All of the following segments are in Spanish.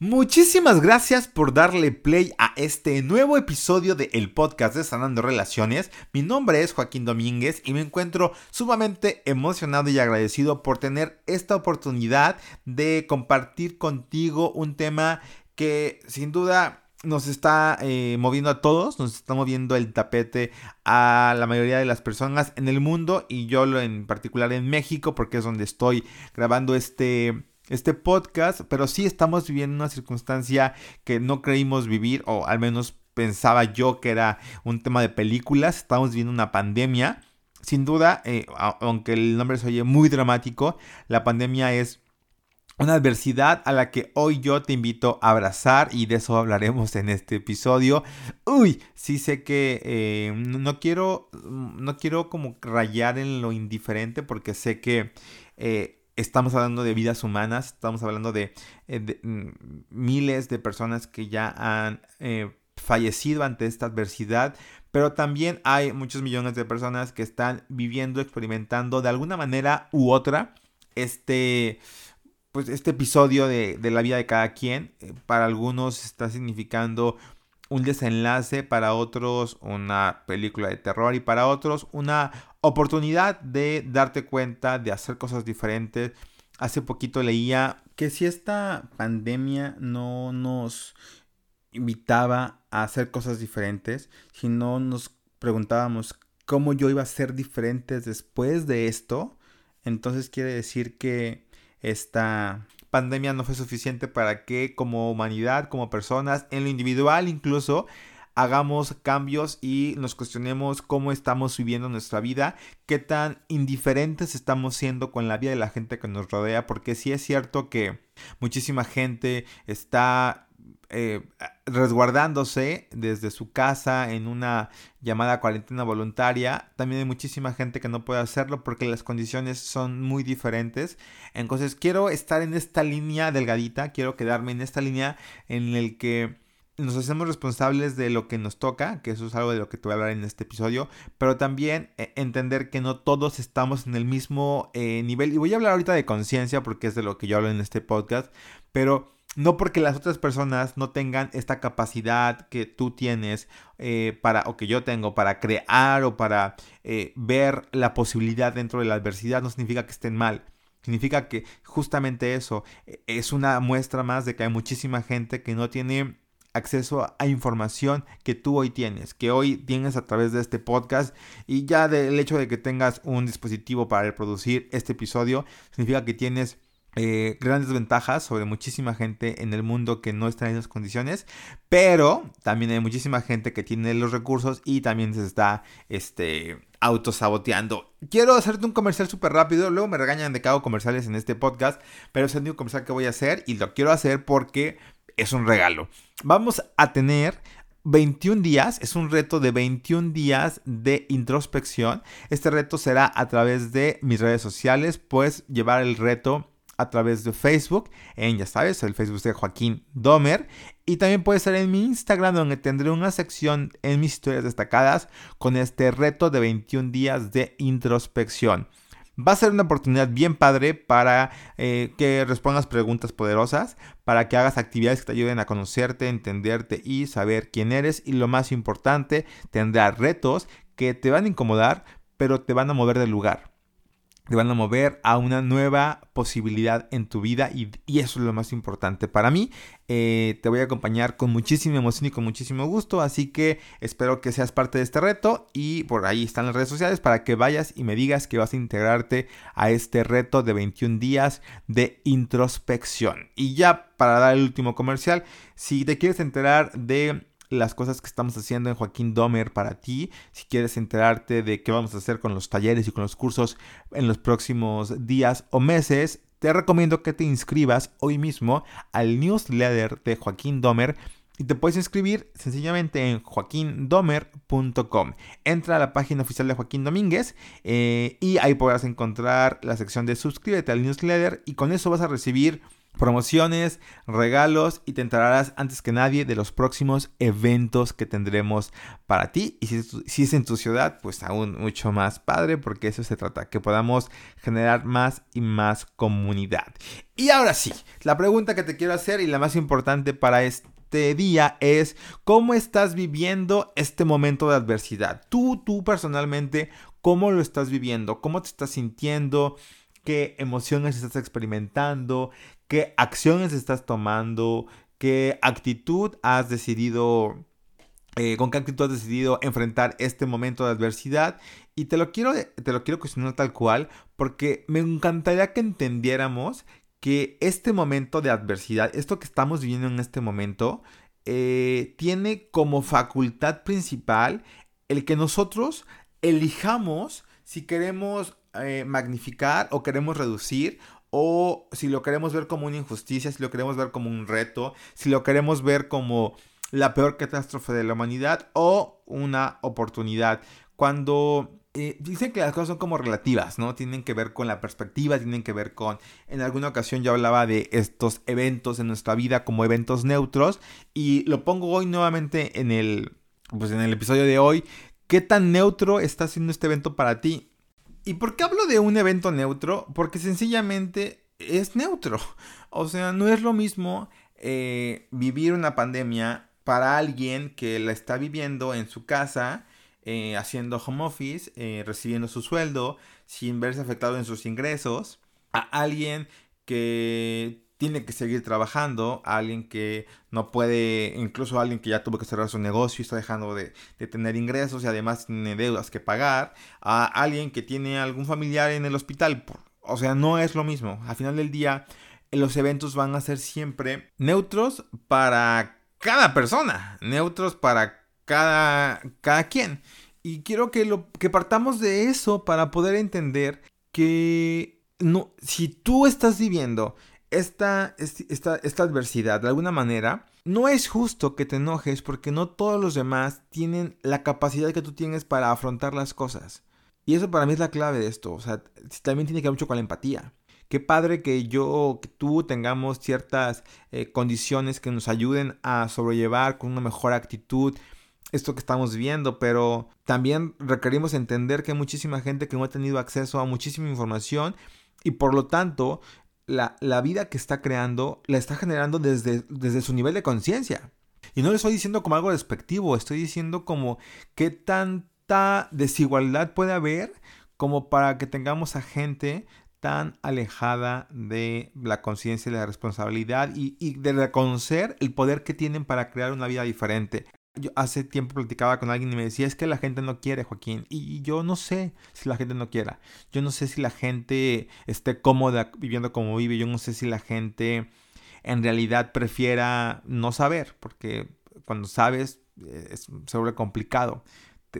Muchísimas gracias por darle play a este nuevo episodio de el podcast de Sanando Relaciones. Mi nombre es Joaquín Domínguez y me encuentro sumamente emocionado y agradecido por tener esta oportunidad de compartir contigo un tema que sin duda nos está eh, moviendo a todos, nos está moviendo el tapete a la mayoría de las personas en el mundo y yo en particular en México porque es donde estoy grabando este este podcast, pero sí estamos viviendo una circunstancia que no creímos vivir, o al menos pensaba yo que era un tema de películas, estamos viviendo una pandemia. Sin duda, eh, aunque el nombre se oye muy dramático, la pandemia es una adversidad a la que hoy yo te invito a abrazar y de eso hablaremos en este episodio. Uy, sí sé que eh, no quiero, no quiero como rayar en lo indiferente porque sé que eh, estamos hablando de vidas humanas, estamos hablando de, eh, mm, miles de personas que ya han eh, fallecido ante esta adversidad, pero también hay muchos millones de personas que están viviendo, experimentando de alguna manera u otra este, pues este episodio de, de la vida de cada quien. Eh, para algunos está significando un desenlace, para otros una película de terror y para otros una oportunidad de darte cuenta, de hacer cosas diferentes. Hace poquito leía que si esta pandemia no nos invitaba a hacer cosas diferentes, si no nos preguntábamos cómo yo iba a ser diferente después de esto, entonces quiere decir que esta pandemia no fue suficiente para que como humanidad, como personas, en lo individual incluso, hagamos cambios y nos cuestionemos cómo estamos viviendo nuestra vida, qué tan indiferentes estamos siendo con la vida de la gente que nos rodea, porque sí es cierto que muchísima gente está eh, resguardándose desde su casa en una llamada cuarentena voluntaria. También hay muchísima gente que no puede hacerlo porque las condiciones son muy diferentes. Entonces quiero estar en esta línea delgadita, quiero quedarme en esta línea en el que nos hacemos responsables de lo que nos toca, que eso es algo de lo que te voy a hablar en este episodio, pero también eh, entender que no todos estamos en el mismo eh, nivel. Y voy a hablar ahorita de conciencia porque es de lo que yo hablo en este podcast, pero no porque las otras personas no tengan esta capacidad que tú tienes eh, para, o que yo tengo para crear o para eh, ver la posibilidad dentro de la adversidad, no significa que estén mal. Significa que justamente eso eh, es una muestra más de que hay muchísima gente que no tiene acceso a información que tú hoy tienes, que hoy tienes a través de este podcast y ya del hecho de que tengas un dispositivo para reproducir este episodio, significa que tienes eh, grandes ventajas sobre muchísima gente en el mundo que no está en esas condiciones, pero también hay muchísima gente que tiene los recursos y también se está este, autosaboteando. Quiero hacerte un comercial súper rápido, luego me regañan de que hago comerciales en este podcast, pero es el único comercial que voy a hacer y lo quiero hacer porque es un regalo. Vamos a tener 21 días, es un reto de 21 días de introspección. Este reto será a través de mis redes sociales, puedes llevar el reto a través de Facebook, en ya sabes, el Facebook de Joaquín Domer. Y también puede ser en mi Instagram, donde tendré una sección en mis historias destacadas con este reto de 21 días de introspección. Va a ser una oportunidad bien padre para eh, que respondas preguntas poderosas, para que hagas actividades que te ayuden a conocerte, entenderte y saber quién eres. Y lo más importante, tendrás retos que te van a incomodar, pero te van a mover del lugar te van a mover a una nueva posibilidad en tu vida y, eso es lo más importante para mí. Eh, te voy a acompañar con muchísima emoción y con muchísimo gusto, así que espero que seas parte de este reto y por ahí están las redes sociales para que vayas y me digas que vas a integrarte a este reto de 21 días de introspección. Y ya para dar el último comercial, si te quieres enterar de las cosas que estamos haciendo en Joaquín Domer para ti. Si quieres enterarte de qué vamos a hacer con los talleres y con los cursos en los próximos días o meses, te recomiendo que te inscribas hoy mismo al newsletter de Joaquín Domer. Y te puedes inscribir sencillamente en joaquindomer.com. Entra a la página oficial de Joaquín Domínguez eh, y ahí podrás encontrar la sección de suscríbete al newsletter y con eso vas a recibir promociones, regalos y te enterarás antes que nadie de los próximos eventos que tendremos para ti. Y si, es en tu ciudad, pues aún mucho más padre porque eso se trata, que podamos generar más y más comunidad. Y ahora sí, la pregunta que te quiero hacer y la más importante para este día es cómo estás viviendo este momento de adversidad. Tú, tú personalmente, ¿cómo lo estás viviendo? ¿Cómo te estás sintiendo? qué emociones estás experimentando, qué acciones estás tomando, qué actitud has decidido, eh, con qué actitud has decidido enfrentar este momento de adversidad. Y te lo quiero, te lo quiero cuestionar tal cual, porque me encantaría que entendiéramos que este momento de adversidad, esto que estamos viviendo en este momento, eh, tiene como facultad principal el que nosotros elijamos si queremos eh, magnificar o queremos reducir o si lo queremos ver como una injusticia, si lo queremos ver como un reto, si lo queremos ver como la peor catástrofe de la humanidad o una oportunidad. Cuando eh, dicen que las cosas son como relativas, ¿no? Tienen que ver con la perspectiva, tienen que ver con... En alguna ocasión yo hablaba de estos eventos en nuestra vida como eventos neutros y lo pongo hoy nuevamente en el, pues en el episodio de hoy. ¿Qué tan neutro está siendo este evento para ti? ¿Y por qué hablo de un evento neutro? Porque sencillamente es neutro. O sea, no es lo mismo eh, vivir una pandemia para alguien que la está viviendo en su casa, eh, haciendo home office, eh, recibiendo su sueldo, sin verse afectado en sus ingresos, a alguien que tiene que seguir trabajando, alguien que no puede, incluso alguien que ya tuvo que cerrar su negocio y está dejando de, tener ingresos y además tiene deudas que pagar, a alguien que tiene algún familiar en el hospital. O sea, no es lo mismo. Al final del día, los eventos van a ser siempre neutros para cada persona, neutros para cada, cada quien. Y quiero que, lo, que partamos de eso para poder entender que no, si tú estás viviendo esta, esta, esta adversidad, de alguna manera, no es justo que te enojes porque no todos los demás tienen la capacidad que tú tienes para afrontar las cosas. Y eso para mí es la clave de esto. O sea, también tiene que ver mucho con la empatía. Qué padre que yo, que tú tengamos ciertas eh, condiciones que nos ayuden a sobrellevar con una mejor actitud esto que estamos viendo, pero también requerimos entender que hay muchísima gente que no ha tenido acceso a muchísima información y por lo tanto la, vida que está creando la está generando desde, desde su nivel de conciencia. Y no le estoy diciendo como algo despectivo, estoy diciendo como qué tanta desigualdad puede haber como para que tengamos a gente tan alejada de la conciencia y la responsabilidad y, y, de reconocer el poder que tienen para crear una vida diferente. Yo hace tiempo platicaba con alguien y me decía, es que la gente no quiere, Joaquín. Y yo no sé si la gente no quiera. Yo no sé si la gente esté cómoda viviendo como vive. Yo no sé si la gente en realidad prefiera no saber, porque cuando sabes eh, se vuelve complicado.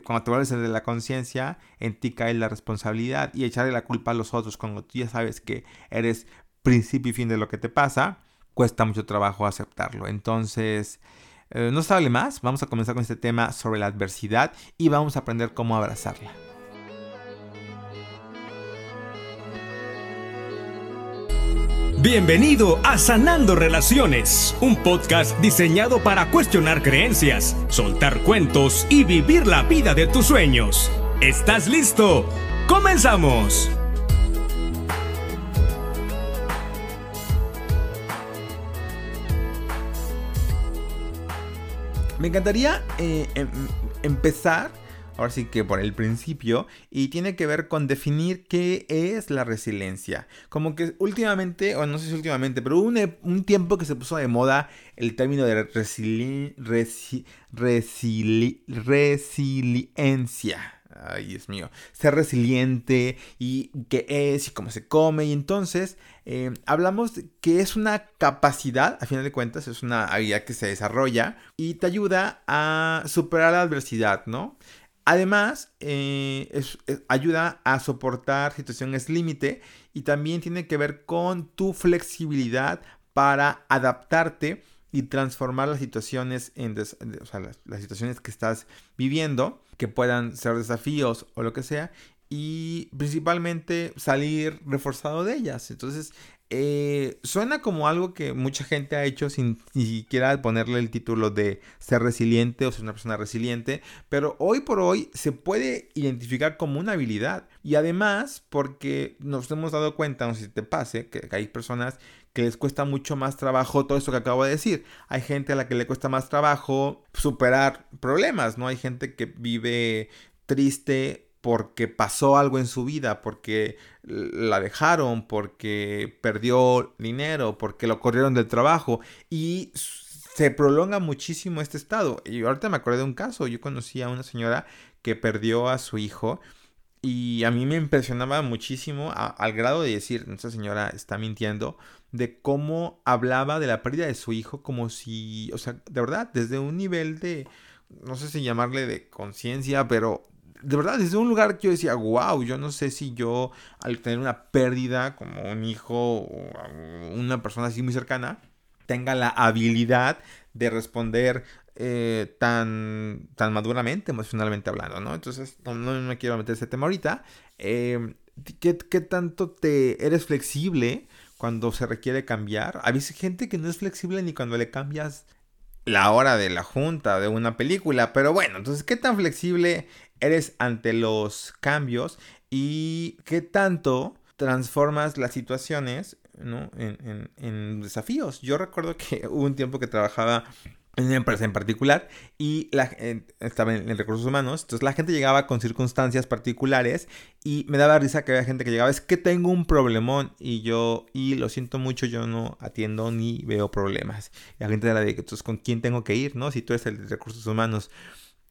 Cuando te vuelves de la conciencia, en ti cae la responsabilidad y echarle la culpa a los otros cuando tú ya sabes que eres principio y fin de lo que te pasa, cuesta mucho trabajo aceptarlo. Entonces... Eh, no se hable más, vamos a comenzar con este tema sobre la adversidad y vamos a aprender cómo abrazarla. Bienvenido a Sanando Relaciones, un podcast diseñado para cuestionar creencias, soltar cuentos y vivir la vida de tus sueños. ¿Estás listo? ¡Comenzamos! Me encantaría eh, em, empezar, ahora sí que por el principio, y tiene que ver con definir qué es la resiliencia. Como que últimamente, o no sé si últimamente, pero hubo un, tiempo que se puso de moda el término de resiliencia ay Dios mío, ser resiliente y qué es y cómo se come. Y entonces eh, hablamos que es una capacidad, a final de cuentas, es una habilidad que se desarrolla y te ayuda a superar la adversidad, ¿no? Además, eh, ayuda a soportar situaciones límite y también tiene que ver con tu flexibilidad para adaptarte y transformar las situaciones en las, situaciones que estás viviendo, que puedan ser desafíos o lo que sea, y principalmente salir reforzado de ellas. Entonces, eh, suena como algo que mucha gente ha hecho sin ni siquiera ponerle el título de ser resiliente o ser una persona resiliente, pero hoy por hoy se puede identificar como una habilidad. Y además, porque nos hemos dado cuenta, no sé si te pase, que hay personas que les cuesta mucho más trabajo todo esto que acabo de decir. Hay gente a la que le cuesta más trabajo superar problemas, ¿no? Hay gente que vive triste porque pasó algo en su vida, porque la dejaron, porque perdió dinero, porque lo corrieron del trabajo y se prolonga muchísimo este estado. Y ahorita me acordé de un caso, yo conocí a una señora que perdió a su hijo y a mí me impresionaba muchísimo al grado de decir, esta señora está mintiendo, de cómo hablaba de la pérdida de su hijo como si, o sea, de verdad, desde un nivel de, no sé si llamarle de conciencia, pero de verdad, desde un lugar que yo decía, wow, yo no sé si yo al tener una pérdida como un hijo o una persona así muy cercana, tenga la habilidad de responder eh, tan, tan maduramente, emocionalmente hablando, ¿no? Entonces, no, me quiero meter ese tema ahorita. Eh, ¿qué, ¿qué, tanto te eres flexible cuando se requiere cambiar? Hay gente que no es flexible ni cuando le cambias la hora de la junta de una película, pero bueno, entonces, ¿qué tan flexible eres ante los cambios y qué tanto transformas las situaciones ¿no? en, desafíos? Yo recuerdo que hubo un tiempo que trabajaba en una empresa en particular y la, estaba en, recursos humanos, entonces la gente llegaba con circunstancias particulares y me daba risa que había gente que llegaba, es que tengo un problemón y yo, y lo siento mucho, yo no atiendo ni veo problemas. Y la gente era de, entonces, ¿con quién tengo que ir? ¿No? Si tú eres el de recursos humanos.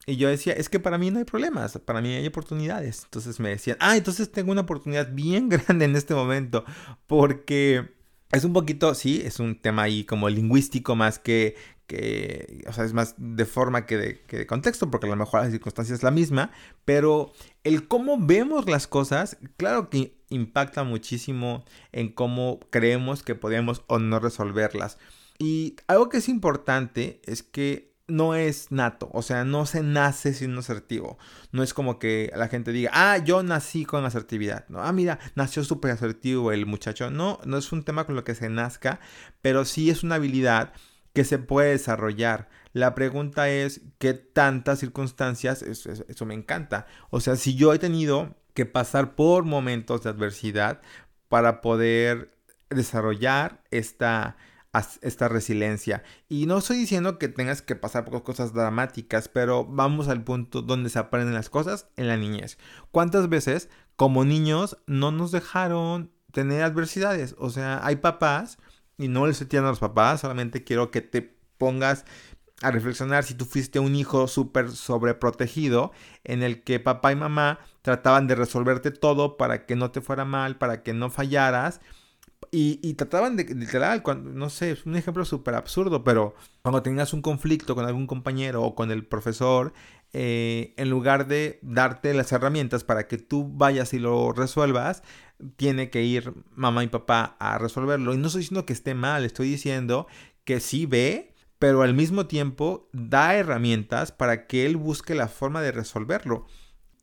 Y yo decía, es que para mí no hay problemas, para mí hay oportunidades. Entonces me decían, ah, entonces tengo una oportunidad bien grande en este momento, porque es un poquito, sí, es un tema ahí como lingüístico más que, que, o sea, es más de forma que de, que de, contexto, porque a lo mejor la circunstancia es la misma, pero el cómo vemos las cosas, claro que impacta muchísimo en cómo creemos que podemos o no resolverlas. Y algo que es importante es que no es nato, o sea, no se nace siendo asertivo. No es como que la gente diga, ah, yo nací con asertividad. No, ah, mira, nació súper asertivo el muchacho. No, no es un tema con lo que se nazca, pero sí es una habilidad que se puede desarrollar. La pregunta es, ¿qué tantas circunstancias? Eso, eso me encanta. O sea, si yo he tenido que pasar por momentos de adversidad para poder desarrollar esta esta resiliencia. Y no estoy diciendo que tengas que pasar por cosas dramáticas, pero vamos al punto donde se aprenden las cosas en la niñez. ¿Cuántas veces como niños no nos dejaron tener adversidades? O sea, hay papás, y no les estoy a los papás, solamente quiero que te pongas a reflexionar si tú fuiste un hijo súper sobreprotegido en el que papá y mamá trataban de resolverte todo para que no te fuera mal, para que no fallaras y, trataban de, literal, cuando, no sé, es un ejemplo súper absurdo, pero cuando tenías un conflicto con algún compañero o con el profesor, eh, en lugar de darte las herramientas para que tú vayas y lo resuelvas, tiene que ir mamá y papá a resolverlo. Y no estoy diciendo que esté mal, estoy diciendo que sí ve, pero al mismo tiempo da herramientas para que él busque la forma de resolverlo.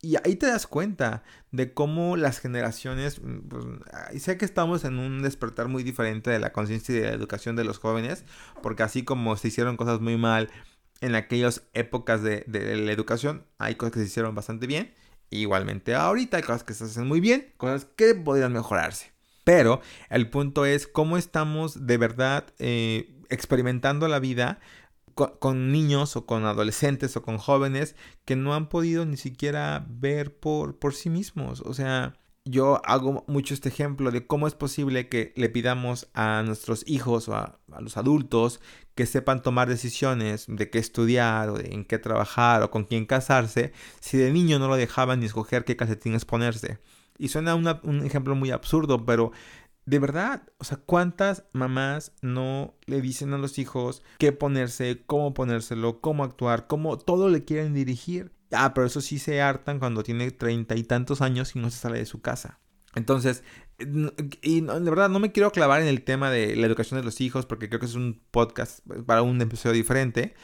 Y ahí te das cuenta de cómo las generaciones, mm, pues, sé que estamos en un despertar muy diferente de la conciencia y de la educación de los jóvenes, porque así como se hicieron cosas muy mal en aquellas épocas de, la educación, hay cosas que se hicieron bastante bien. Igualmente ahorita hay cosas que se hacen muy bien, cosas que podrían mejorarse. Pero el punto es cómo estamos de verdad eh, experimentando la vida con, niños o con adolescentes o con jóvenes que no han podido ni siquiera ver por, por sí mismos. O sea, yo hago mucho este ejemplo de cómo es posible que le pidamos a nuestros hijos o a, los adultos que sepan tomar decisiones de qué estudiar o de en qué trabajar o con quién casarse si de niño no lo dejaban ni escoger qué calcetines ponerse. Y suena un ejemplo muy absurdo, pero de verdad, o sea, ¿cuántas mamás no le dicen a los hijos qué ponerse, cómo ponérselo, cómo actuar, cómo todo le quieren dirigir? Ah, pero eso sí se hartan cuando tiene treinta y tantos años y no se sale de su casa. Entonces, y de verdad no me quiero clavar en el tema de la educación de los hijos porque creo que es un podcast para un episodio diferente,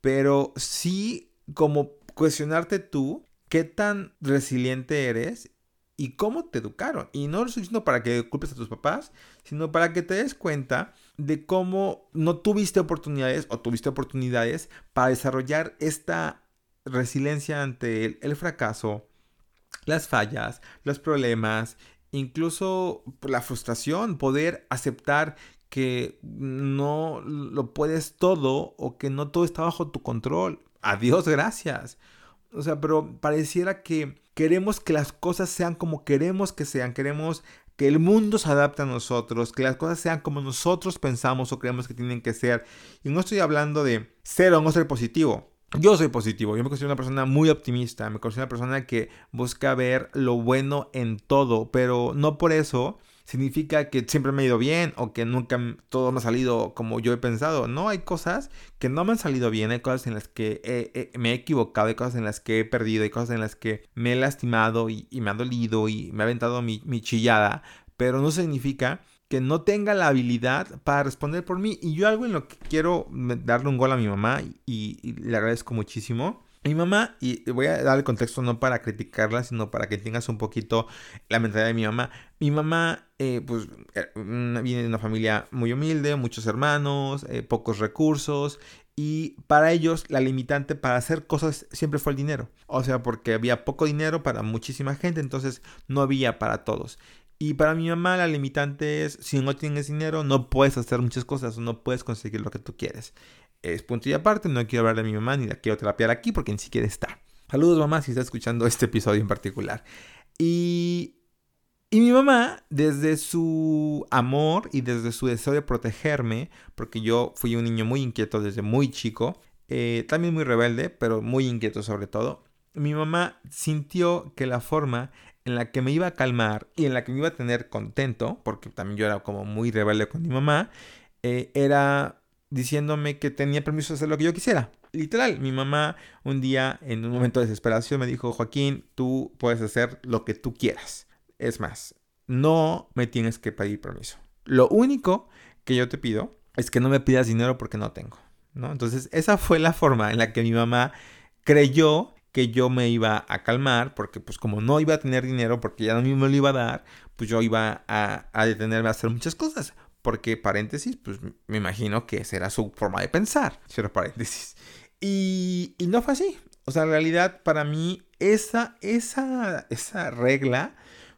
pero sí como cuestionarte tú qué tan resiliente eres y cómo te educaron. Y no lo estoy diciendo para que culpes a tus papás, sino para que te des cuenta de cómo no tuviste oportunidades o tuviste oportunidades para desarrollar esta resiliencia ante el, el fracaso, las fallas, los problemas, incluso la frustración, poder aceptar que no lo puedes todo o que no todo está bajo tu control. Adiós, gracias. O sea, pero pareciera que queremos que las cosas sean como queremos que sean, queremos que el mundo se adapte a nosotros, que las cosas sean como nosotros pensamos o creemos que tienen que ser. Y no estoy hablando de ser o no ser positivo. Yo soy positivo, yo me considero una persona muy optimista, me considero una persona que busca ver lo bueno en todo, pero no por eso significa que siempre me ha ido bien o que nunca todo me ha salido como yo he pensado. No, hay cosas que no me han salido bien, hay cosas en las que me he equivocado, hay cosas en las que he perdido, hay cosas en las que me he lastimado y, me ha dolido y me ha aventado mi, chillada, pero no significa que no tenga la habilidad para responder por mí. Y yo algo en lo que quiero darle un gol a mi mamá y, le agradezco muchísimo. Mi mamá, y voy a dar el contexto no para criticarla, sino para que tengas un poquito la mentalidad de mi mamá. Mi mamá, eh, pues, eh, viene de una familia muy humilde, muchos hermanos, eh, pocos recursos, y para ellos la limitante para hacer cosas siempre fue el dinero. O sea, porque había poco dinero para muchísima gente, entonces no había para todos. Y para mi mamá la limitante es, si no tienes dinero, no puedes hacer muchas cosas, no puedes conseguir lo que tú quieres. Es punto y aparte, no quiero hablar de mi mamá ni la quiero terapiar aquí porque ni siquiera está. Saludos mamá si está escuchando este episodio en particular. Y, y mi mamá, desde su amor y desde su deseo de protegerme, porque yo fui un niño muy inquieto desde muy chico, eh, también muy rebelde, pero muy inquieto sobre todo, mi mamá sintió que la forma en la que me iba a calmar y en la que me iba a tener contento, porque también yo era como muy rebelde con mi mamá, eh, era diciéndome que tenía permiso de hacer lo que yo quisiera. Literal, mi mamá un día en un momento de desesperación me dijo, Joaquín, tú puedes hacer lo que tú quieras. Es más, no me tienes que pedir permiso. Lo único que yo te pido es que no me pidas dinero porque no tengo. ¿no? Entonces, esa fue la forma en la que mi mamá creyó que yo me iba a calmar, porque pues como no iba a tener dinero, porque ya no me lo iba a dar, pues yo iba a, detenerme a hacer muchas cosas. Porque, paréntesis, pues me imagino que esa era su forma de pensar, cierro paréntesis. Y, y no fue así. O sea, en realidad para mí esa, esa, esa regla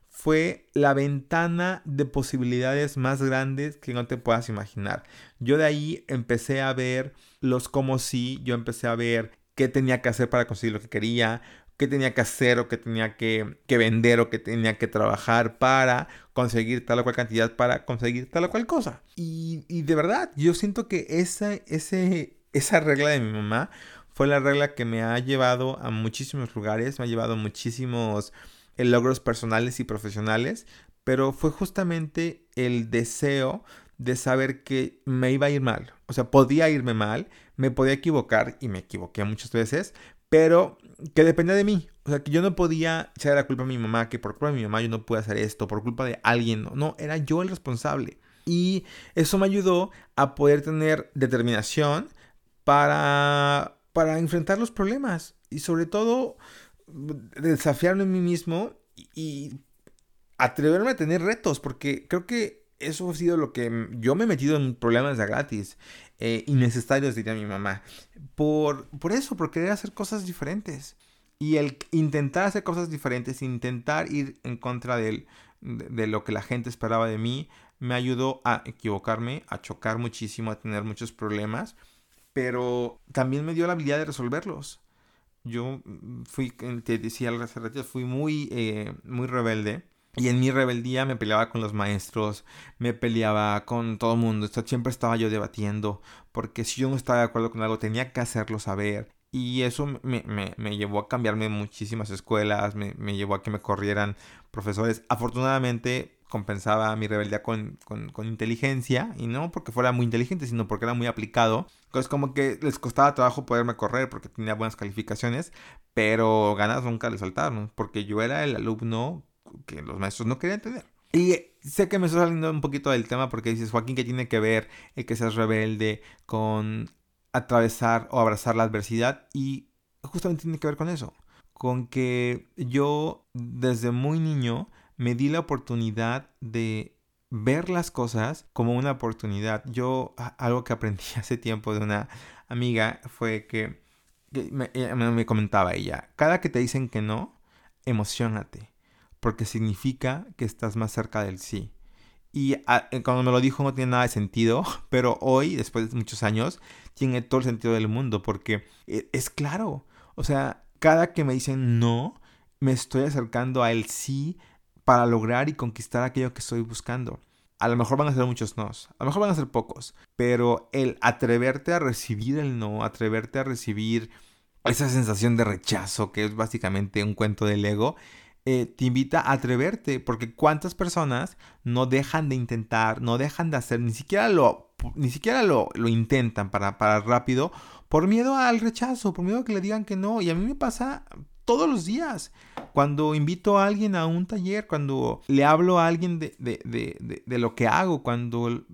fue la ventana de posibilidades más grandes que no te puedas imaginar. Yo de ahí empecé a ver los como si, yo empecé a ver qué tenía que hacer para conseguir lo que quería, qué tenía que hacer o qué tenía que, vender o qué tenía que trabajar para conseguir tal o cual cantidad, para conseguir tal o cual cosa. Y, de verdad, yo siento que esa, ese, esa regla de mi mamá fue la regla que me ha llevado a muchísimos lugares, me ha llevado a muchísimos eh, logros personales y profesionales, pero fue justamente el deseo de saber que me iba a ir mal. O sea, podía irme mal, me podía equivocar y me equivoqué muchas veces, pero que dependía de mí. O sea, que yo no podía echar la culpa a mi mamá, que por culpa de mi mamá yo no pude hacer esto, por culpa de alguien. No, no, era yo el responsable. Y eso me ayudó a poder tener determinación para, para enfrentar los problemas. Y sobre todo, desafiarme a mí mismo y atreverme a tener retos, porque creo que eso ha sido lo que yo me he metido en problemas de gratis, eh, innecesarios, diría mi mamá. Por, por eso, por querer hacer cosas diferentes. Y el intentar hacer cosas diferentes, intentar ir en contra de, de lo que la gente esperaba de mí, me ayudó a equivocarme, a chocar muchísimo, a tener muchos problemas, pero también me dio la habilidad de resolverlos. Yo fui, te decía al fui muy, eh, muy rebelde y en mi rebeldía me peleaba con los maestros, me peleaba con todo el mundo. siempre estaba yo debatiendo, porque si yo no estaba de acuerdo con algo, tenía que hacerlo saber. Y eso me, me, llevó a cambiarme muchísimas escuelas, me, me, llevó a que me corrieran profesores. Afortunadamente compensaba mi rebeldía con, con, con, inteligencia, y no porque fuera muy inteligente, sino porque era muy aplicado. Entonces como que les costaba trabajo poderme correr porque tenía buenas calificaciones, pero ganas nunca les faltaron, porque yo era el alumno que los maestros no querían tener. Y sé que me estoy saliendo un poquito del tema porque dices, Joaquín, ¿qué tiene que ver el que seas rebelde con atravesar o abrazar la adversidad? Y justamente tiene que ver con eso, con que yo desde muy niño me di la oportunidad de ver las cosas como una oportunidad. Yo algo que aprendí hace tiempo de una amiga fue que, me, me, comentaba ella, cada que te dicen que no, emocionate, porque significa que estás más cerca del sí. Y eh, cuando me lo dijo no tiene nada de sentido, pero hoy, después de muchos años, tiene todo el sentido del mundo, porque eh, es claro. O sea, cada que me dicen no, me estoy acercando a el sí para lograr y conquistar aquello que estoy buscando. A lo mejor van a ser muchos nos, a lo mejor van a ser pocos, pero el atreverte a recibir el no, atreverte a recibir esa sensación de rechazo, que es básicamente un cuento del ego, eh, te invita a atreverte, porque cuántas personas no dejan de intentar, no dejan de hacer, ni siquiera lo, ni siquiera lo, lo intentan para, para rápido, por miedo al rechazo, por miedo a que le digan que no. Y a mí me pasa todos los días. Cuando invito a alguien a un taller, cuando le hablo a alguien de, de, de, de lo que hago, cuando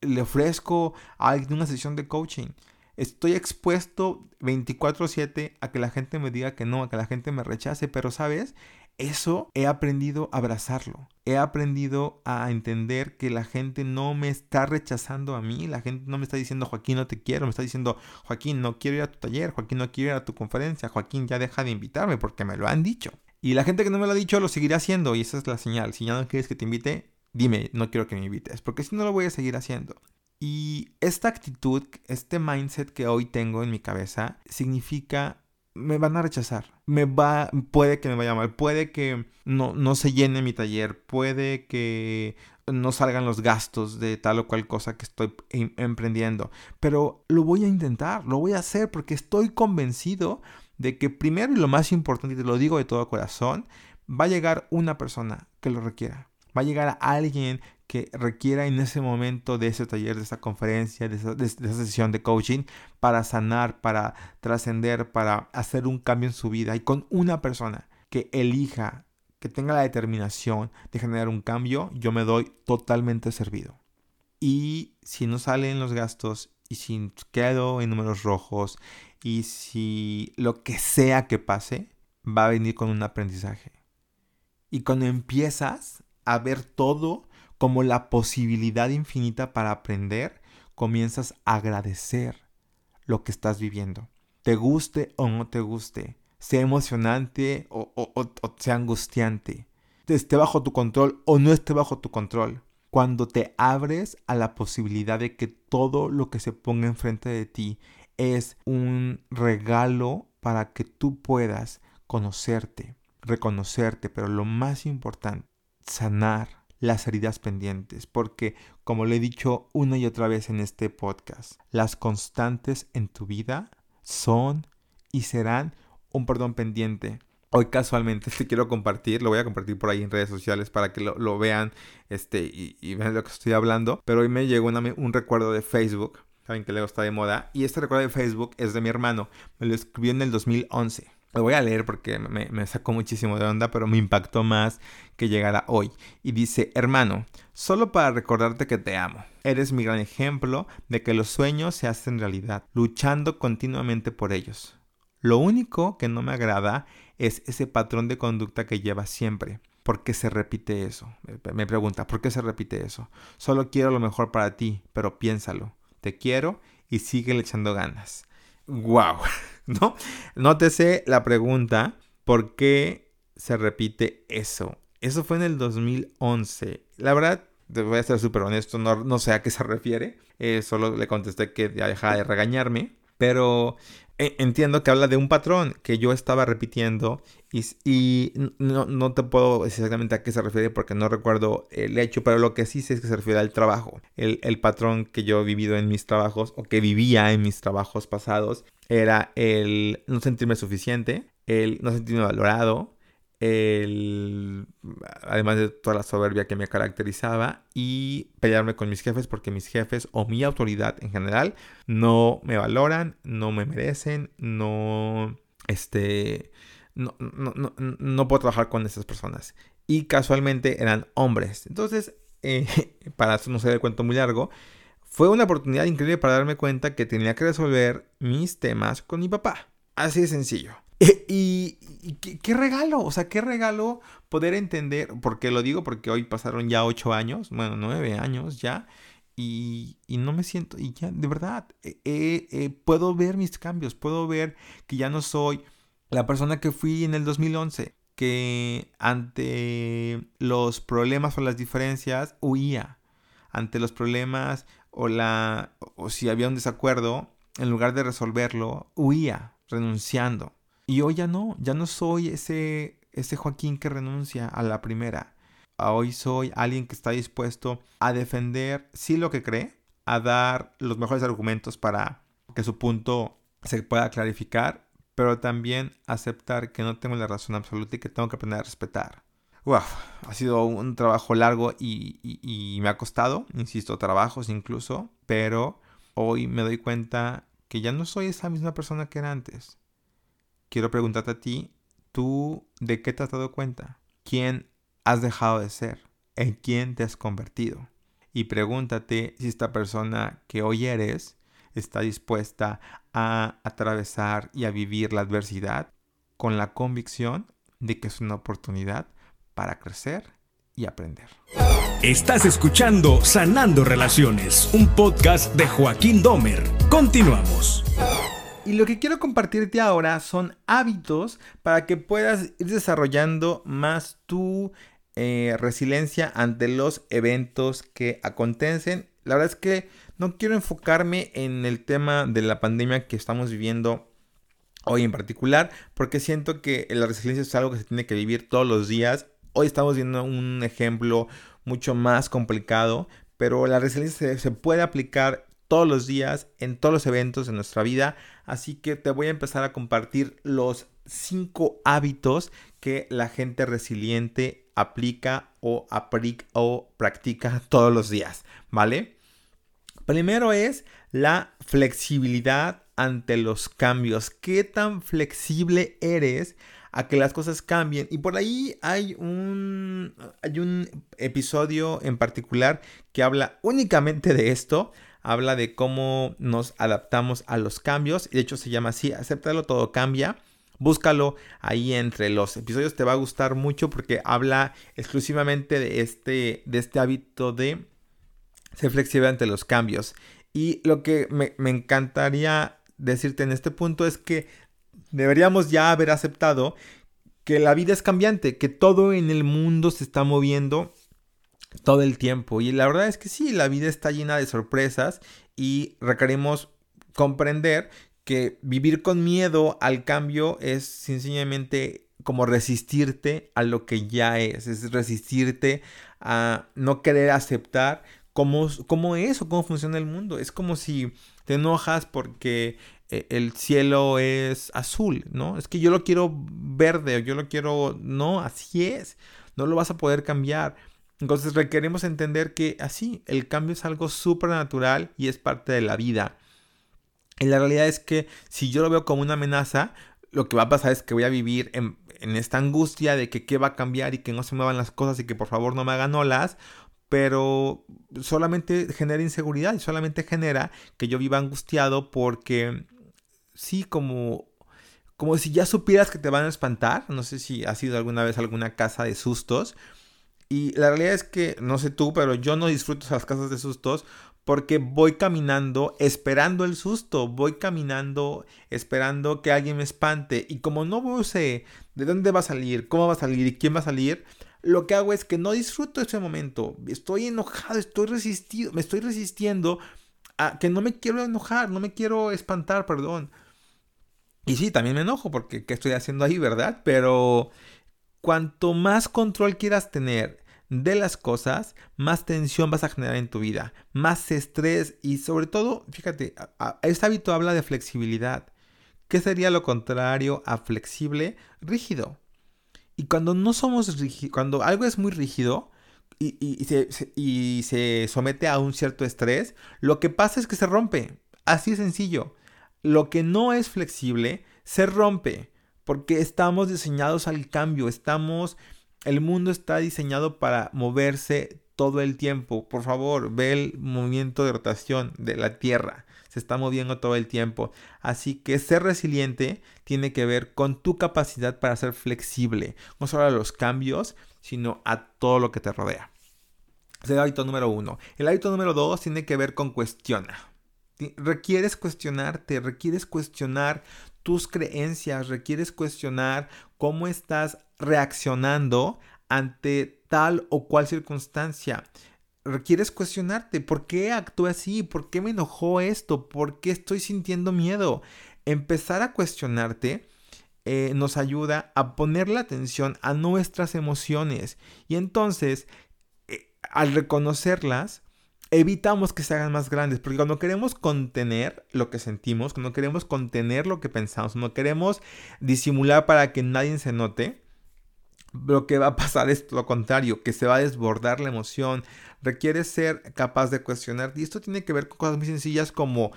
le ofrezco a alguien una sesión de coaching. Estoy expuesto 24/7 a que la gente me diga que no, a que la gente me rechace, pero sabes, eso he aprendido a abrazarlo. He aprendido a entender que la gente no me está rechazando a mí. La gente no me está diciendo, Joaquín, no te quiero. Me está diciendo, Joaquín, no quiero ir a tu taller. Joaquín, no quiero ir a tu conferencia. Joaquín, ya deja de invitarme porque me lo han dicho. Y la gente que no me lo ha dicho lo seguirá haciendo. Y esa es la señal. Si ya no quieres que te invite, dime, no quiero que me invites. Porque si no lo voy a seguir haciendo. Y esta actitud, este mindset que hoy tengo en mi cabeza, significa me van a rechazar. Me va, puede que me vaya mal, puede que no, no se llene mi taller, puede que no salgan los gastos de tal o cual cosa que estoy em, emprendiendo. Pero lo voy a intentar, lo voy a hacer porque estoy convencido de que primero y lo más importante, y te lo digo de todo corazón, va a llegar una persona que lo requiera. Va a llegar a alguien que requiera en ese momento de ese taller, de esa conferencia, de esa, sesión de coaching para sanar, para trascender, para hacer un cambio en su vida. Y con una persona que elija, que tenga la determinación de generar un cambio, yo me doy totalmente servido. Y si no salen los gastos y si quedo en números rojos y si lo que sea que pase, va a venir con un aprendizaje. Y cuando empiezas a ver todo como la posibilidad infinita para aprender, comienzas a agradecer lo que estás viviendo. Te guste o no te guste, sea emocionante o, sea angustiante, esté bajo tu control o no esté bajo tu control. Cuando te abres a la posibilidad de que todo lo que se ponga enfrente de ti es un regalo para que tú puedas conocerte, reconocerte, pero lo más importante, sanar las heridas pendientes, porque, como le he dicho una y otra vez en este podcast, las constantes en tu vida son y serán un perdón pendiente. Hoy casualmente te quiero compartir, lo voy a compartir por ahí en redes sociales para que lo, vean este, y, vean lo que estoy hablando, pero hoy me llegó un recuerdo de Facebook, saben que luego está de moda, y este recuerdo de Facebook es de mi hermano, me lo escribió en el 2011. Lo voy a leer porque me, sacó muchísimo de onda, pero me impactó más que llegara hoy. Y dice, hermano, solo para recordarte que te amo. Eres mi gran ejemplo de que los sueños se hacen realidad, luchando continuamente por ellos. Lo único que no me agrada es ese patrón de conducta que llevas siempre. ¿Por qué se repite eso? Me pregunta, ¿por qué se repite eso? Solo quiero lo mejor para ti, pero piénsalo. Te quiero y sigue echando ganas. ¡Wow! ¿no? Nótese la pregunta, ¿por qué se repite eso? Eso fue en el 2011. La verdad, voy a ser súper honesto, no, sé a qué se refiere. Eh, solo le contesté que ya dejaba de regañarme. Pero entiendo que habla de un patrón que yo estaba repitiendo y, no, te puedo decir exactamente a qué se refiere porque no recuerdo el hecho, pero lo que sí sé es que se refiere al trabajo. El, el patrón que yo he vivido en mis trabajos o que vivía en mis trabajos pasados era el no sentirme suficiente, el no sentirme valorado, además de toda la soberbia que me caracterizaba y pelearme con mis jefes porque mis jefes o mi autoridad en general no me valoran, no me merecen, no, este, no, no, puedo trabajar con esas personas. Y casualmente eran hombres. Entonces, eh, para no ser el cuento muy largo, fue una oportunidad increíble para darme cuenta que tenía que resolver mis temas con mi papá. Así de sencillo. Y, qué, regalo, o sea, qué regalo poder entender, porque lo digo porque hoy pasaron ya ocho años, bueno, nueve años ya, y, no me siento, y ya, de verdad, puedo ver mis cambios, puedo ver que ya no soy la persona que fui en el 2011, que ante los problemas o las diferencias huía, ante los problemas o, la, o si había un desacuerdo, en lugar de resolverlo, huía, renunciando. Y hoy ya no, ya no soy ese, ese Joaquín que renuncia a la primera. Hoy soy alguien que está dispuesto a defender sí lo que cree, a dar los mejores argumentos para que su punto se pueda clarificar, pero también aceptar que no tengo la razón absoluta y que tengo que aprender a respetar. Wow, ha sido un trabajo largo y, y me ha costado, insisto, trabajos incluso, pero hoy me doy cuenta que ya no soy esa misma persona que era antes quiero preguntarte a ti, ¿tú de qué te has dado cuenta? ¿Quién has dejado de ser? ¿En quién te has convertido? Y pregúntate si esta persona que hoy eres está dispuesta a atravesar y a vivir la adversidad con la convicción de que es una oportunidad para crecer y aprender. Estás escuchando Sanando Relaciones, un podcast de Joaquín Domer. Continuamos. Y lo que quiero compartirte ahora son hábitos para que puedas ir desarrollando más tu eh, resiliencia ante los eventos que acontecen. La verdad es que no quiero enfocarme en el tema de la pandemia que estamos viviendo hoy en particular, porque siento que la resiliencia es algo que se tiene que vivir todos los días. Hoy estamos viendo un ejemplo mucho más complicado, pero la resiliencia se puede aplicar todos los días, en todos los eventos de nuestra vida. Así que te voy a empezar a compartir los cinco hábitos que la gente resiliente aplica o, aplica o practica todos los días, ¿vale? Primero es la flexibilidad ante los cambios. ¿Qué tan flexible eres a que las cosas cambien? Y por ahí hay un, hay un episodio en particular que habla únicamente de esto habla de cómo nos adaptamos a los cambios. De hecho, se llama así, acéptalo, todo cambia. Búscalo ahí entre los episodios, te va a gustar mucho porque habla exclusivamente de este, de este hábito de ser flexible ante los cambios. Y lo que me, me encantaría decirte en este punto es que deberíamos ya haber aceptado que la vida es cambiante, que todo en el mundo se está moviendo todo el tiempo. Y la verdad es que sí, la vida está llena de sorpresas y requerimos comprender que vivir con miedo al cambio es sencillamente como resistirte a lo que ya es, es resistirte a no querer aceptar cómo, cómo es o cómo funciona el mundo. Es como si te enojas porque eh, el cielo es azul, ¿no? Es que yo lo quiero verde o yo lo quiero... No, así es. No lo vas a poder cambiar. Entonces requerimos entender que así, el cambio es algo súper natural y es parte de la vida. Y la realidad es que si yo lo veo como una amenaza, lo que va a pasar es que voy a vivir en, esta angustia de que qué va a cambiar y que no se muevan las cosas y que por favor no me hagan olas, pero solamente genera inseguridad y solamente genera que yo viva angustiado porque sí, como, como si ya supieras que te van a espantar, no sé si has ido alguna vez alguna casa de sustos, y la realidad es que, no sé tú, pero yo no disfruto las casas de sustos porque voy caminando esperando el susto, voy caminando esperando que alguien me espante y como no sé de dónde va a salir, cómo va a salir y quién va a salir, lo que hago es que no disfruto ese momento, estoy enojado, estoy resistido, me estoy resistiendo a que no me quiero enojar, no me quiero espantar, perdón. Y sí, también me enojo porque qué estoy haciendo ahí, ¿verdad? Pero cuanto más control quieras tener de las cosas, más tensión vas a generar en tu vida, más estrés y sobre todo, fíjate, este hábito habla de flexibilidad. ¿Qué sería lo contrario a flexible? Rígido. Y cuando no somos rígidos, cuando algo es muy rígido y, se, y se somete a un cierto estrés, lo que pasa es que se rompe. Así de sencillo. Lo que no es flexible se rompe porque estamos diseñados al cambio, estamos el mundo está diseñado para moverse todo el tiempo. Por favor, ve el movimiento de rotación de la Tierra. se está moviendo todo el tiempo. Así que ser resiliente tiene que ver con tu capacidad para ser flexible, no solo a los cambios, sino a todo lo que te rodea. Es el hábito número uno. El hábito número dos tiene que ver con cuestiona. Requieres cuestionarte, requieres cuestionar tus creencias, requieres cuestionar cómo estás reaccionando ante tal o cual circunstancia. Requieres cuestionarte, ¿por qué actué así? ¿Por qué me enojó esto? ¿Por qué estoy sintiendo miedo? Empezar a cuestionarte eh, nos ayuda a poner la atención a nuestras emociones y entonces eh, al reconocerlas evitamos que se hagan más grandes, porque cuando queremos contener lo que sentimos, cuando queremos contener lo que pensamos, cuando queremos disimular para que nadie se note, lo que va a pasar es lo contrario, que se va a desbordar la emoción, requiere ser capaz de cuestionar, y esto tiene que ver con cosas muy sencillas como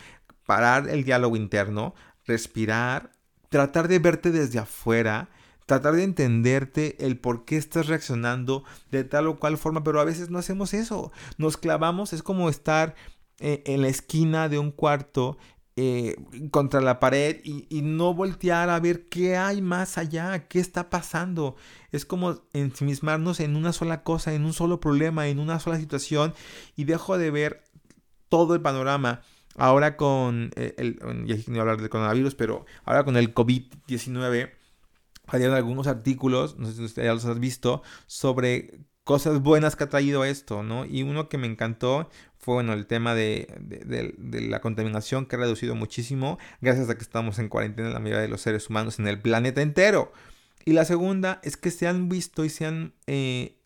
parar el diálogo interno, respirar, tratar de verte desde afuera, tratar de entenderte el por qué estás reaccionando de tal o cual forma, pero a veces no hacemos eso. Nos clavamos, es como estar eh, en la esquina de un cuarto eh, contra la pared y, y, no voltear a ver qué hay más allá, qué está pasando. Es como ensimismarnos en una sola cosa, en un solo problema, en una sola situación y dejo de ver todo el panorama. Ahora con eh, el, no hablar del coronavirus, pero ahora con el COVID-19 salieron algunos artículos, no sé si ya los han visto, sobre cosas buenas que ha traído esto, ¿no? Y uno que me encantó fue, bueno, el tema de, de, la contaminación que ha reducido muchísimo gracias a que estamos en cuarentena la mayoría de los seres humanos en el planeta entero. Y la segunda es que se han visto y se han eh,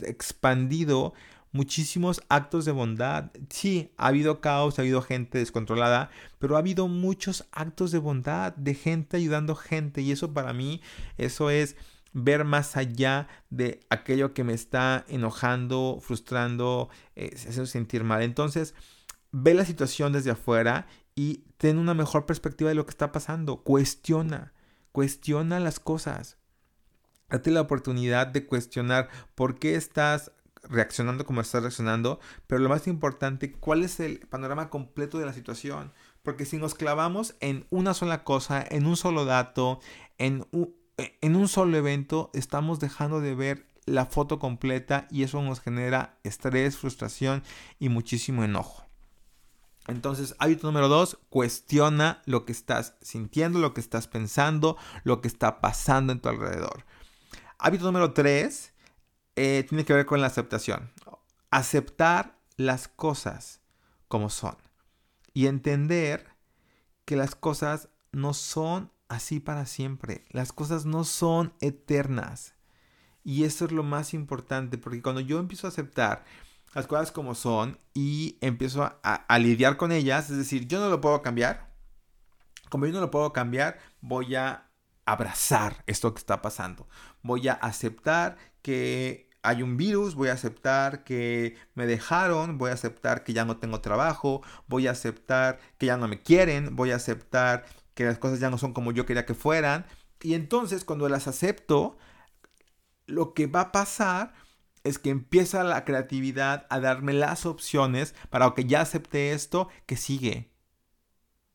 expandido muchísimos actos de bondad. Sí, ha habido caos, ha habido gente descontrolada, pero ha habido muchos actos de bondad, de gente ayudando gente. Y eso para mí, eso es ver más allá de aquello que me está enojando, frustrando, eh, haciendo sentir mal. Entonces, ve la situación desde afuera y ten una mejor perspectiva de lo que está pasando. Cuestiona, cuestiona las cosas. Date la oportunidad de cuestionar por qué estás reaccionando como estás reaccionando, pero lo más importante, cuál es el panorama completo de la situación. Porque si nos clavamos en una sola cosa, en un solo dato, en un, en un solo evento, estamos dejando de ver la foto completa y eso nos genera estrés, frustración y muchísimo enojo. Entonces, hábito número dos, cuestiona lo que estás sintiendo, lo que estás pensando, lo que está pasando en tu alrededor. Hábito número tres, eh, tiene que ver con la aceptación. Aceptar las cosas como son. Y entender que las cosas no son así para siempre. Las cosas no son eternas. Y eso es lo más importante, porque cuando yo empiezo a aceptar las cosas como son y empiezo a, a, lidiar con ellas, es decir, yo no lo puedo cambiar, como yo no lo puedo cambiar, voy a abrazar esto que está pasando. Voy a aceptar que hay un virus, voy a aceptar que me dejaron, voy a aceptar que ya no tengo trabajo, voy a aceptar que ya no me quieren, voy a aceptar que las cosas ya no son como yo quería que fueran. Y entonces cuando las acepto, lo que va a pasar es que empieza la creatividad a darme las opciones para que ya acepté esto, que sigue.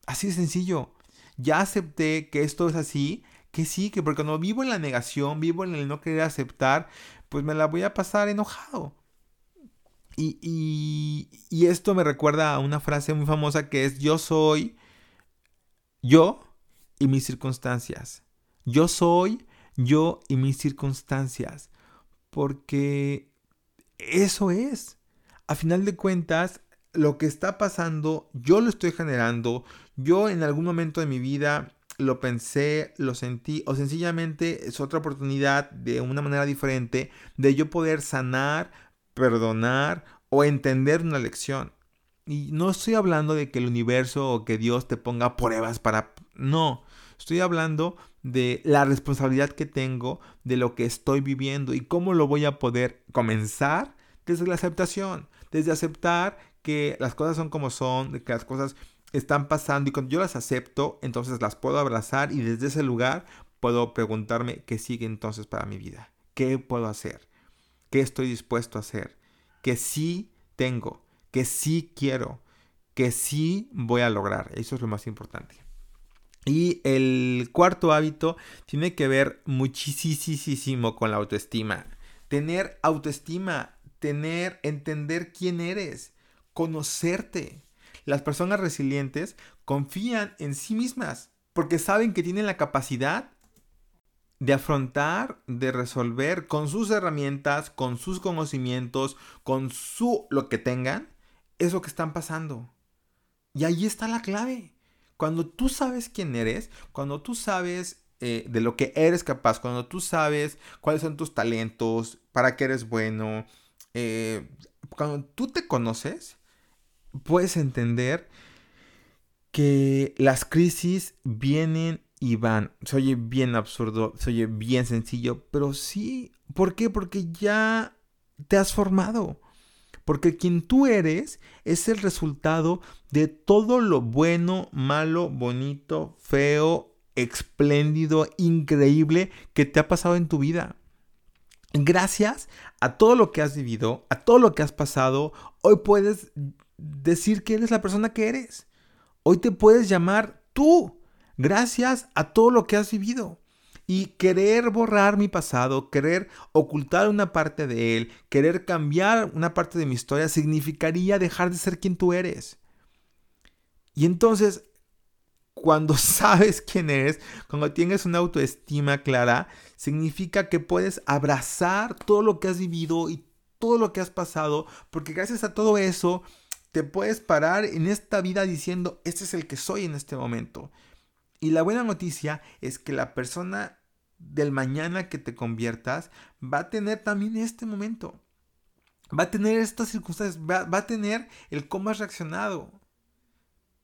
Así de sencillo. Ya acepté que esto es así, que sigue, porque cuando vivo en la negación, vivo en el no querer aceptar, pues me la voy a pasar enojado. Y, y, esto me recuerda a una frase muy famosa que es yo soy yo y mis circunstancias. Yo soy yo y mis circunstancias. Porque eso es. A final de cuentas, lo que está pasando, yo lo estoy generando. Yo en algún momento de mi vida lo pensé, lo sentí, o sencillamente es otra oportunidad de una manera diferente de yo poder sanar, perdonar o entender una lección. Y no estoy hablando de que el universo o que Dios te ponga pruebas para... No, estoy hablando de la responsabilidad que tengo de lo que estoy viviendo y cómo lo voy a poder comenzar desde la aceptación, desde aceptar que las cosas son como son, que las cosas están pasando y cuando yo las acepto, entonces las puedo abrazar y desde ese lugar puedo preguntarme qué sigue entonces para mi vida. ¿Qué puedo hacer? ¿Qué estoy dispuesto a hacer? ¿Qué sí tengo? ¿Qué sí quiero? que sí voy a lograr. Eso es lo más importante. Y el cuarto hábito tiene que ver muchísimo con la autoestima. Tener autoestima, tener, entender quién eres, conocerte. Las personas resilientes confían en sí mismas porque saben que tienen la capacidad de afrontar, de resolver con sus herramientas, con sus conocimientos, con su lo que tengan, eso que están pasando. Y ahí está la clave. Cuando tú sabes quién eres, cuando tú sabes eh, de lo que eres capaz, cuando tú sabes cuáles son tus talentos, para qué eres bueno, eh, cuando tú te conoces, puedes entender que las crisis vienen y van. Se oye bien absurdo, se oye bien sencillo, pero sí. ¿Por qué? Porque ya te has formado. Porque quien tú eres es el resultado de todo lo bueno, malo, bonito, feo, espléndido, increíble que te ha pasado en tu vida. Gracias a todo lo que has vivido, a todo lo que has pasado, hoy puedes decir que eres la persona que eres. Hoy te puedes llamar tú, gracias a todo lo que has vivido. Y querer borrar mi pasado, querer ocultar una parte de él, querer cambiar una parte de mi historia, significaría dejar de ser quien tú eres. Y entonces, cuando sabes quién eres, cuando tienes una autoestima clara, significa que puedes abrazar todo lo que has vivido y todo lo que has pasado, porque gracias a todo eso te puedes parar en esta vida diciendo, este es el que soy en este momento. Y la buena noticia es que la persona del mañana que te conviertas va a tener también este momento. Va a tener estas circunstancias, va, va a tener el cómo has reaccionado.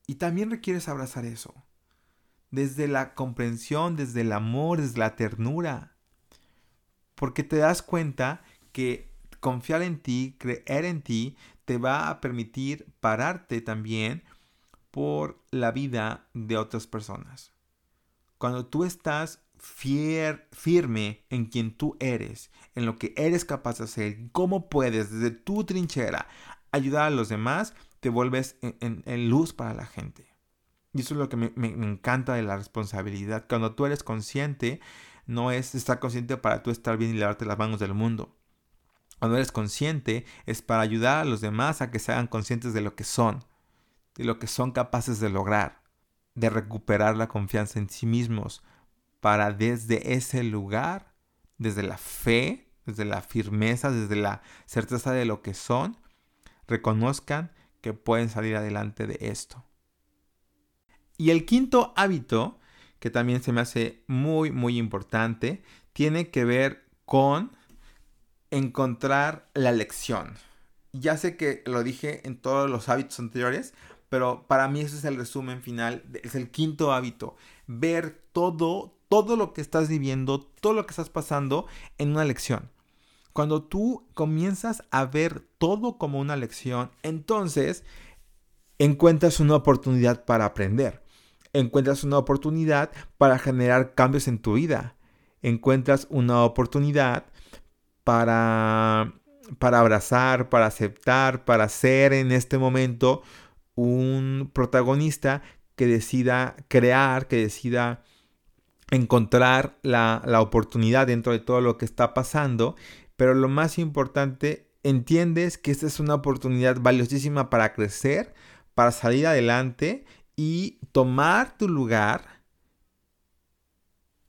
Y también requieres abrazar eso. Desde la comprensión, desde el amor, desde la ternura. Porque te das cuenta que confiar en ti, creer en ti, te va a permitir pararte también por la vida de otras personas. Cuando tú estás firme en quien tú eres, en lo que eres capaz de hacer, cómo puedes desde tu trinchera ayudar a los demás, te vuelves en, luz para la gente. Y eso es lo que me, me, encanta de la responsabilidad. Cuando tú eres consciente, no es estar consciente para tú estar bien y lavarte las manos del mundo. Cuando eres consciente es para ayudar a los demás a que se hagan conscientes de lo que son, de lo que son capaces de lograr, de recuperar la confianza en sí mismos, para desde ese lugar, desde la fe, desde la firmeza, desde la certeza de lo que son, reconozcan que pueden salir adelante de esto. Y el quinto hábito, que también se me hace muy, muy importante, tiene que ver con encontrar la lección. Ya sé que lo dije en todos los hábitos anteriores, pero para mí ese es el resumen final, es el quinto hábito, ver todo, todo lo que estás viviendo, todo lo que estás pasando en una lección. Cuando tú comienzas a ver todo como una lección, entonces encuentras una oportunidad para aprender. Encuentras una oportunidad para generar cambios en tu vida. Encuentras una oportunidad para, para abrazar, para aceptar, para ser en este momento un protagonista que decida crear, que decida encontrar la, la, oportunidad dentro de todo lo que está pasando. Pero lo más importante, entiendes que esta es una oportunidad valiosísima para crecer, para salir adelante y tomar tu lugar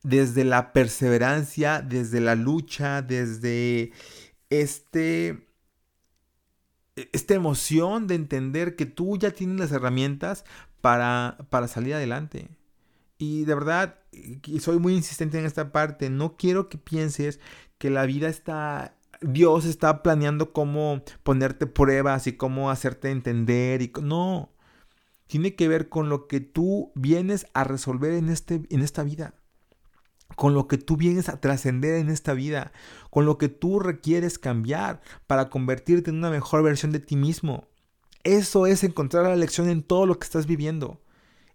desde la perseverancia, desde la lucha, desde este, esta emoción de entender que tú ya tienes las herramientas para, para salir adelante. Y de verdad, y soy muy insistente en esta parte, no quiero que pienses que la vida está Dios está planeando cómo ponerte pruebas y cómo hacerte entender y no tiene que ver con lo que tú vienes a resolver en este en esta vida con lo que tú vienes a trascender en esta vida, con lo que tú requieres cambiar para convertirte en una mejor versión de ti mismo. Eso es encontrar la lección en todo lo que estás viviendo,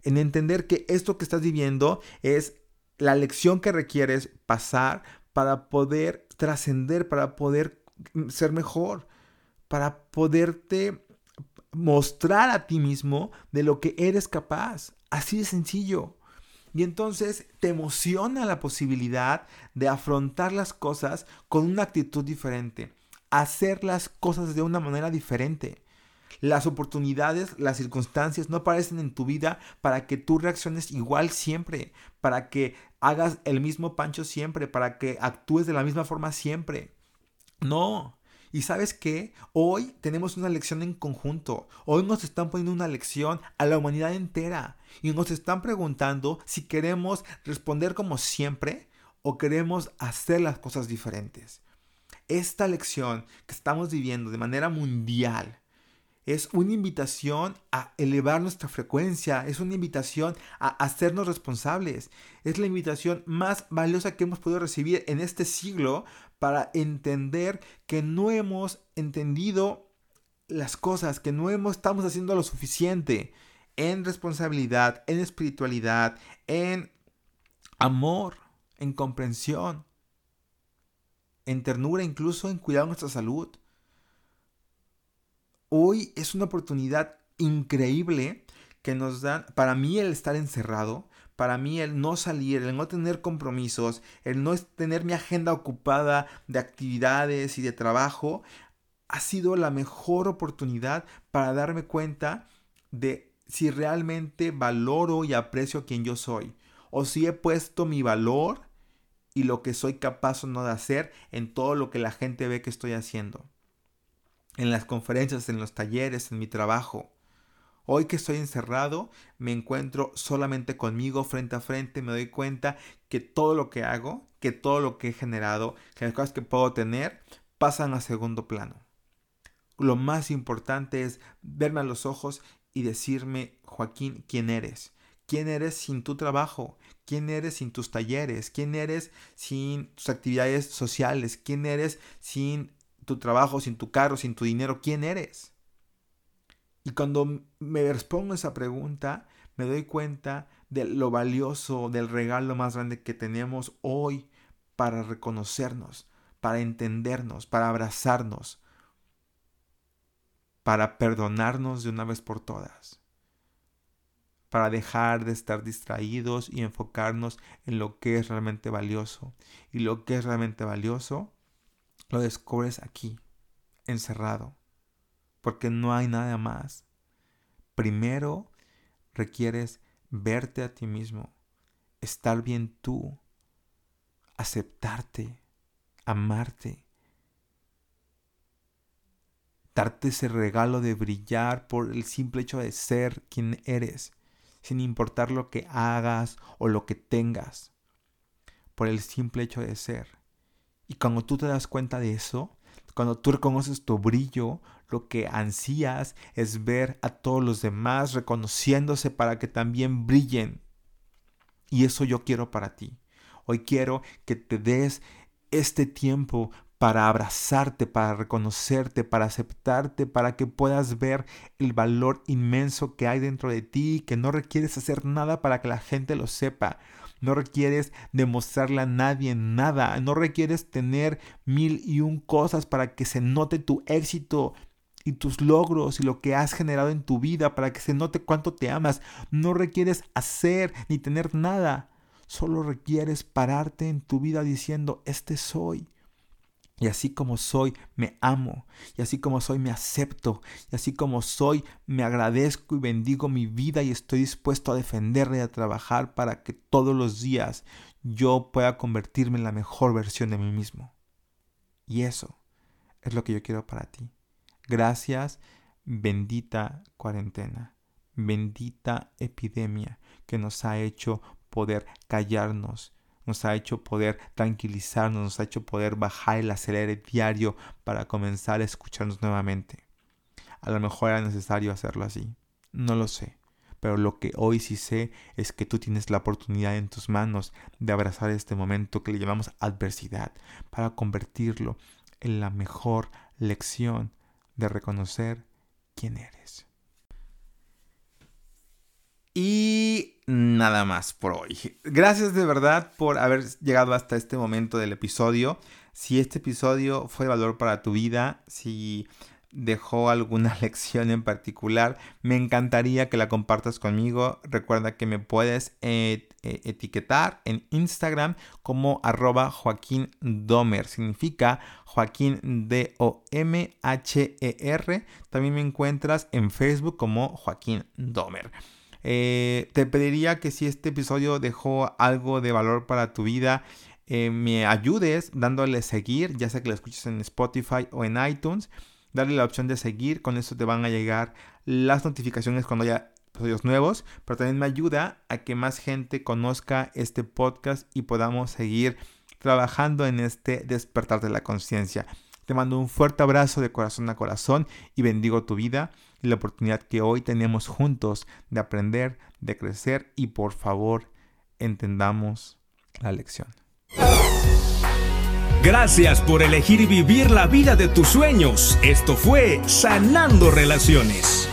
en entender que esto que estás viviendo es la lección que requieres pasar para poder trascender, para poder ser mejor, para poderte mostrar a ti mismo de lo que eres capaz. Así de sencillo. Y entonces te emociona la posibilidad de afrontar las cosas con una actitud diferente, hacer las cosas de una manera diferente. Las oportunidades, las circunstancias no aparecen en tu vida para que tú reacciones igual siempre, para que hagas el mismo pancho siempre, para que actúes de la misma forma siempre. No, y sabes qué? Hoy tenemos una lección en conjunto. Hoy nos están poniendo una lección a la humanidad entera. Y nos están preguntando si queremos responder como siempre o queremos hacer las cosas diferentes. Esta lección que estamos viviendo de manera mundial es una invitación a elevar nuestra frecuencia, es una invitación a hacernos responsables, es la invitación más valiosa que hemos podido recibir en este siglo para entender que no hemos entendido las cosas, que no hemos, estamos haciendo lo suficiente en responsabilidad, en espiritualidad, en amor, en comprensión, en ternura, incluso en cuidar nuestra salud. Hoy es una oportunidad increíble que nos dan, para mí el estar encerrado, para mí el no salir, el no tener compromisos, el no tener mi agenda ocupada de actividades y de trabajo, ha sido la mejor oportunidad para darme cuenta de si realmente valoro y aprecio a quien yo soy, o si he puesto mi valor y lo que soy capaz o no de hacer en todo lo que la gente ve que estoy haciendo. En las conferencias, en los talleres, en mi trabajo. Hoy que estoy encerrado, me encuentro solamente conmigo frente a frente, me doy cuenta que todo lo que hago, que todo lo que he generado, que las cosas que puedo tener, pasan a segundo plano. Lo más importante es verme a los ojos y decirme, Joaquín, ¿quién eres? ¿Quién eres sin tu trabajo? ¿Quién eres sin tus talleres? ¿Quién eres sin tus actividades sociales? ¿Quién eres sin tu trabajo, sin tu carro, sin tu dinero? ¿Quién eres? Y cuando me respondo esa pregunta, me doy cuenta de lo valioso, del regalo más grande que tenemos hoy para reconocernos, para entendernos, para abrazarnos, para perdonarnos de una vez por todas, para dejar de estar distraídos y enfocarnos en lo que es realmente valioso. Y lo que es realmente valioso lo descubres aquí, encerrado, porque no hay nada más. Primero requieres verte a ti mismo, estar bien tú, aceptarte, amarte, darte ese regalo de brillar por el simple hecho de ser quien eres, sin importar lo que hagas o lo que tengas, por el simple hecho de ser. Y cuando tú te das cuenta de eso, cuando tú reconoces tu brillo, lo que ansías es ver a todos los demás reconociéndose para que también brillen. Y eso yo quiero para ti. Hoy quiero que te des este tiempo para abrazarte, para reconocerte, para aceptarte, para que puedas ver el valor inmenso que hay dentro de ti, que no requieres hacer nada para que la gente lo sepa. No requieres demostrarle a nadie nada. No requieres tener mil y un cosas para que se note tu éxito y tus logros y lo que has generado en tu vida para que se note cuánto te amas. No requieres hacer ni tener nada. Solo requieres pararte en tu vida diciendo, este soy. Y así como soy, me amo. Y así como soy, me acepto. Y así como soy, me agradezco y bendigo mi vida y estoy dispuesto a defenderla y a trabajar para que todos los días yo pueda convertirme en la mejor versión de mí mismo. Y eso es lo que yo quiero para ti. Gracias, bendita cuarentena, bendita epidemia que nos ha hecho poder callarnos nos ha hecho poder tranquilizarnos, nos ha hecho poder bajar el acelere diario para comenzar a escucharnos nuevamente. A lo mejor era necesario hacerlo así, no lo sé, pero lo que hoy sí sé es que tú tienes la oportunidad en tus manos de abrazar este momento que le llamamos adversidad para convertirlo en la mejor lección de reconocer quién eres. Y nada más por hoy. Gracias de verdad por haber llegado hasta este momento del episodio. Si este episodio fue de valor para tu vida, si dejó alguna lección en particular, me encantaría que la compartas conmigo. Recuerda que me puedes eh, etiquetar en Instagram como arroba Joaquín Domer. Significa Joaquín D-O-M-H-E-R. También me encuentras en Facebook como Joaquín Domer. Eh, te pediría que si este episodio dejó algo de valor para tu vida, me ayudes dándole seguir, ya sea que lo escuches en Spotify o en iTunes darle la opción de seguir, con eso te van a llegar las notificaciones cuando haya episodios nuevos, pero también me ayuda a que más gente conozca este podcast y podamos seguir trabajando en este despertar de la conciencia. Te mando un fuerte abrazo de corazón a corazón y bendigo tu vida y la oportunidad que hoy tenemos juntos de aprender, de crecer y por favor entendamos la lección. Gracias por elegir vivir la vida de tus sueños. Esto fue Sanando Relaciones.